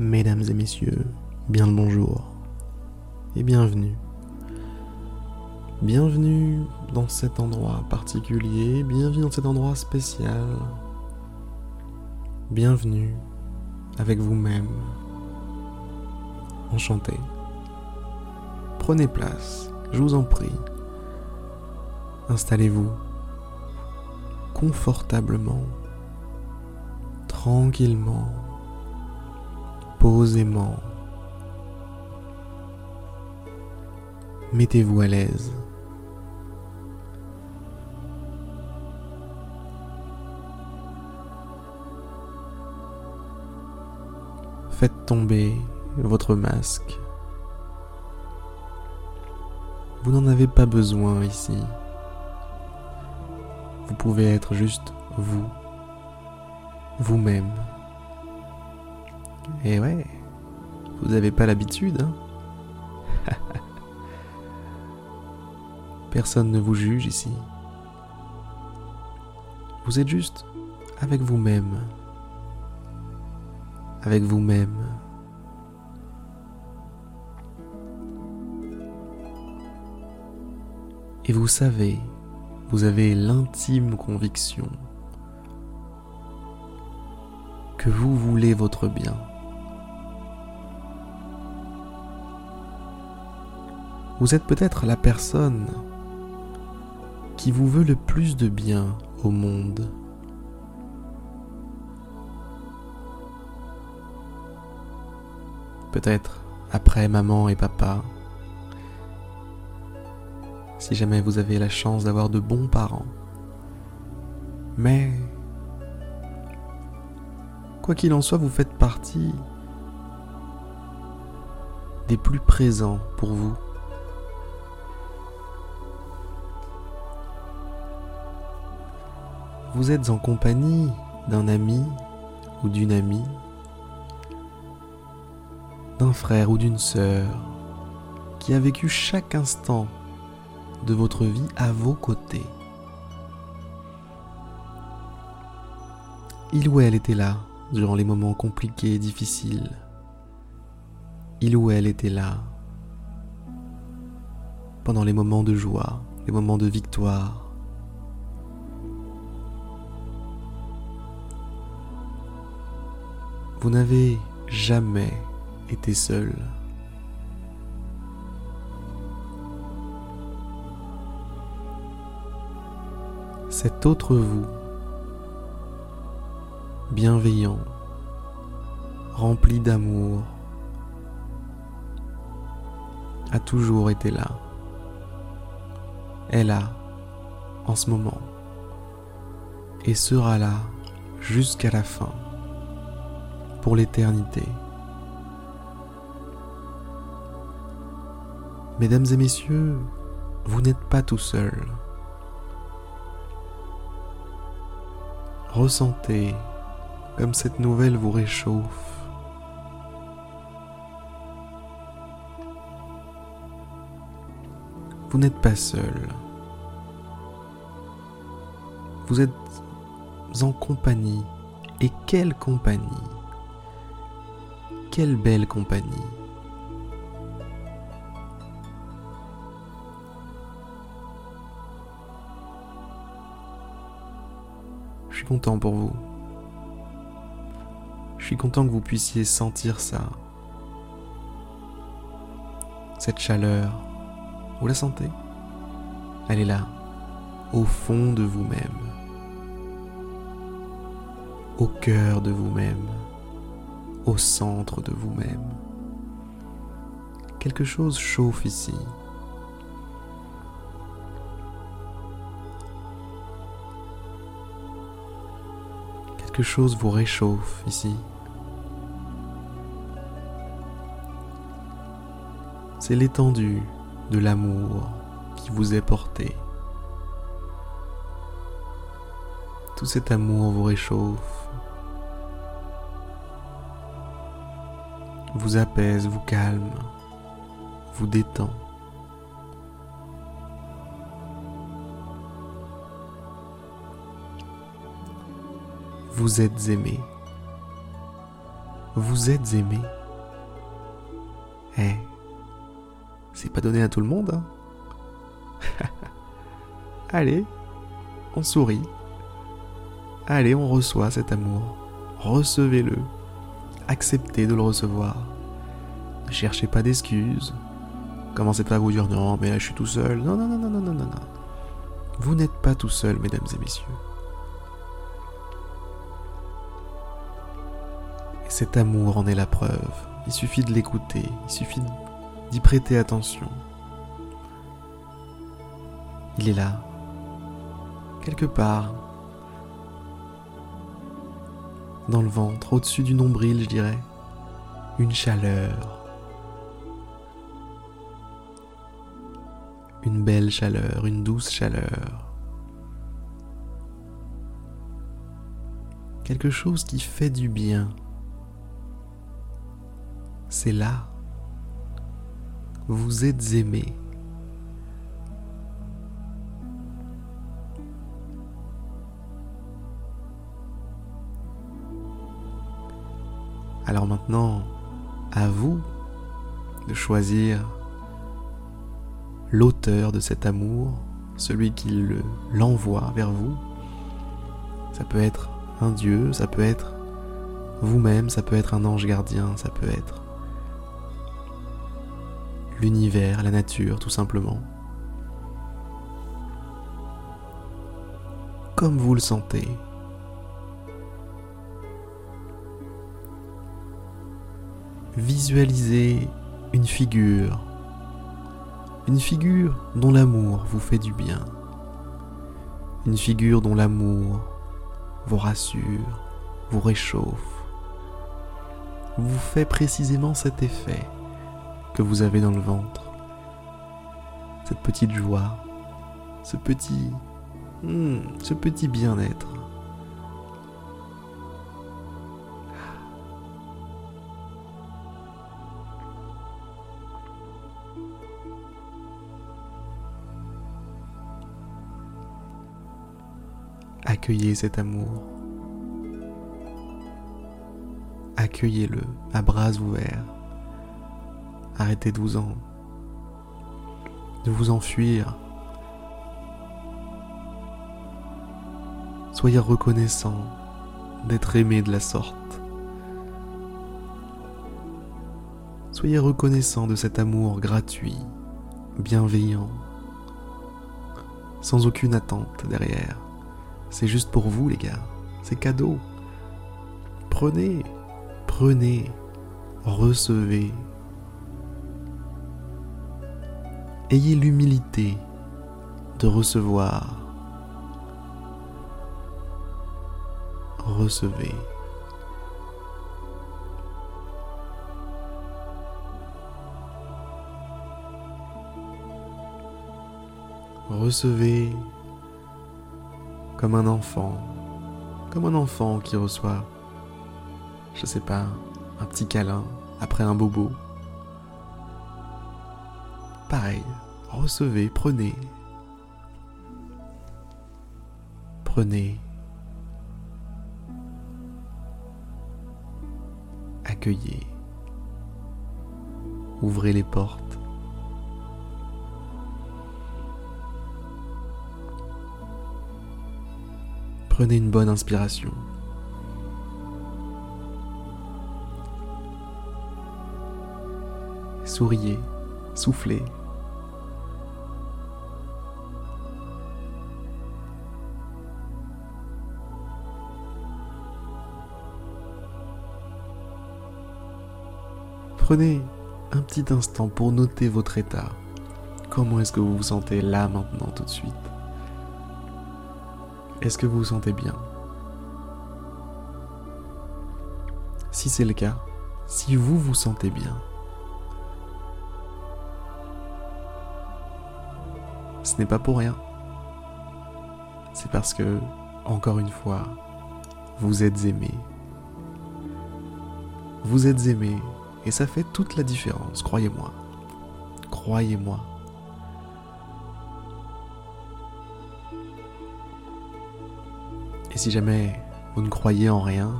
Mesdames et messieurs, bien le bonjour et bienvenue. Bienvenue dans cet endroit particulier, bienvenue dans cet endroit spécial. Bienvenue avec vous-même. Enchanté. Prenez place, je vous en prie. Installez-vous confortablement, tranquillement posément. Mettez-vous à l'aise. Faites tomber votre masque. Vous n'en avez pas besoin ici. Vous pouvez être juste vous, vous-même. Et ouais, vous n'avez pas l'habitude, hein Personne ne vous juge ici. Vous êtes juste avec vous-même. Avec vous-même. Et vous savez, vous avez l'intime conviction que vous voulez votre bien. Vous êtes peut-être la personne qui vous veut le plus de bien au monde. Peut-être après maman et papa. Si jamais vous avez la chance d'avoir de bons parents. Mais, quoi qu'il en soit, vous faites partie des plus présents pour vous. Vous êtes en compagnie d'un ami ou d'une amie, d'un frère ou d'une sœur qui a vécu chaque instant de votre vie à vos côtés. Il ou elle était là durant les moments compliqués et difficiles. Il ou elle était là pendant les moments de joie, les moments de victoire, Vous n'avez jamais été seul. Cet autre vous, bienveillant, rempli d'amour, a toujours été là. Est là, en ce moment, et sera là jusqu'à la fin pour l'éternité. Mesdames et messieurs, vous n'êtes pas tout seul. Ressentez comme cette nouvelle vous réchauffe. Vous n'êtes pas seul. Vous êtes en compagnie. Et quelle compagnie? Quelle belle compagnie. Je suis content pour vous. Je suis content que vous puissiez sentir ça. Cette chaleur. Vous la sentez? Elle est là, au fond de vous-même. Au cœur de vous-même au centre de vous-même. Quelque chose chauffe ici. Quelque chose vous réchauffe ici. C'est l'étendue de l'amour qui vous est porté. Tout cet amour vous réchauffe vous apaise, vous calme, vous détend. Vous êtes aimé. Vous êtes aimé. Eh, c'est pas donné à tout le monde. Hein Allez, on sourit. Allez, on reçoit cet amour. Recevez-le. Acceptez de le recevoir. Ne cherchez pas d'excuses. Commencez pas à vous dire non, mais là je suis tout seul. Non, non, non, non, non, non, non. Vous n'êtes pas tout seul, mesdames et messieurs. Et cet amour en est la preuve. Il suffit de l'écouter, il suffit d'y prêter attention. Il est là, quelque part, dans le ventre, au-dessus du nombril, je dirais, une chaleur. Une belle chaleur, une douce chaleur. Quelque chose qui fait du bien. C'est là. Vous êtes aimé. Alors maintenant, à vous de choisir l'auteur de cet amour, celui qui l'envoie vers vous. Ça peut être un Dieu, ça peut être vous-même, ça peut être un ange gardien, ça peut être l'univers, la nature, tout simplement. Comme vous le sentez. Visualisez une figure, une figure dont l'amour vous fait du bien, une figure dont l'amour vous rassure, vous réchauffe, vous fait précisément cet effet que vous avez dans le ventre, cette petite joie, ce petit, hmm, ce petit bien-être. Accueillez cet amour. Accueillez-le à bras ouverts. Arrêtez de vous en de vous enfuir. Soyez reconnaissant d'être aimé de la sorte. Soyez reconnaissant de cet amour gratuit, bienveillant, sans aucune attente derrière. C'est juste pour vous, les gars. C'est cadeau. Prenez, prenez, recevez. Ayez l'humilité de recevoir. Recevez. Recevez comme un enfant, comme un enfant qui reçoit, je sais pas, un petit câlin après un bobo. Pareil, recevez, prenez. Prenez. Accueillez. Ouvrez les portes. Prenez une bonne inspiration. Souriez, soufflez. Prenez un petit instant pour noter votre état. Comment est-ce que vous vous sentez là maintenant tout de suite? Est-ce que vous vous sentez bien? Si c'est le cas, si vous vous sentez bien, ce n'est pas pour rien. C'est parce que, encore une fois, vous êtes aimé. Vous êtes aimé et ça fait toute la différence, croyez-moi. Croyez-moi. Et si jamais vous ne croyez en rien,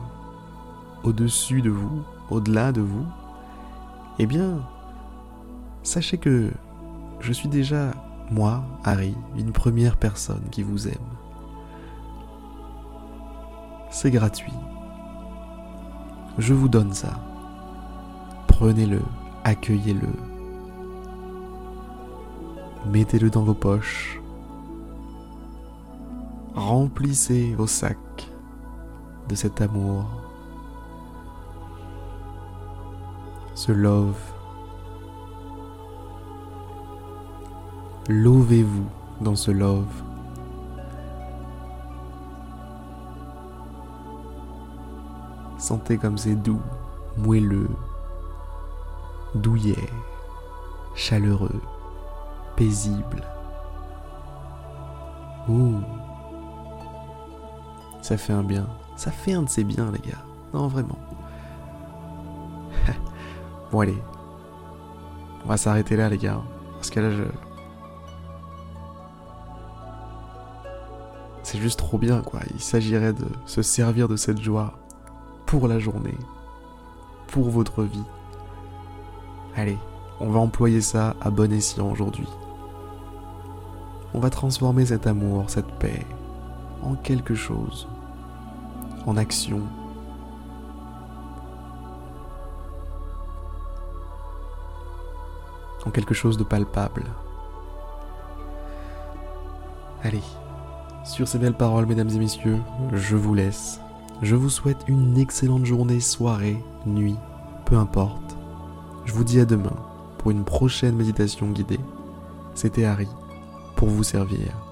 au-dessus de vous, au-delà de vous, eh bien, sachez que je suis déjà, moi, Harry, une première personne qui vous aime. C'est gratuit. Je vous donne ça. Prenez-le, accueillez-le. Mettez-le dans vos poches. Remplissez vos sacs de cet amour. Ce love. Lovez-vous dans ce love. Sentez comme c'est doux, moelleux, douillet, chaleureux, paisible. Ouh. Ça fait un bien. Ça fait un de ces biens, les gars. Non, vraiment. bon, allez. On va s'arrêter là, les gars. Parce que là, je. C'est juste trop bien, quoi. Il s'agirait de se servir de cette joie pour la journée, pour votre vie. Allez, on va employer ça à bon escient aujourd'hui. On va transformer cet amour, cette paix, en quelque chose, en action. En quelque chose de palpable. Allez, sur ces belles paroles, mesdames et messieurs, je vous laisse. Je vous souhaite une excellente journée, soirée, nuit, peu importe. Je vous dis à demain pour une prochaine méditation guidée. C'était Harry pour vous servir.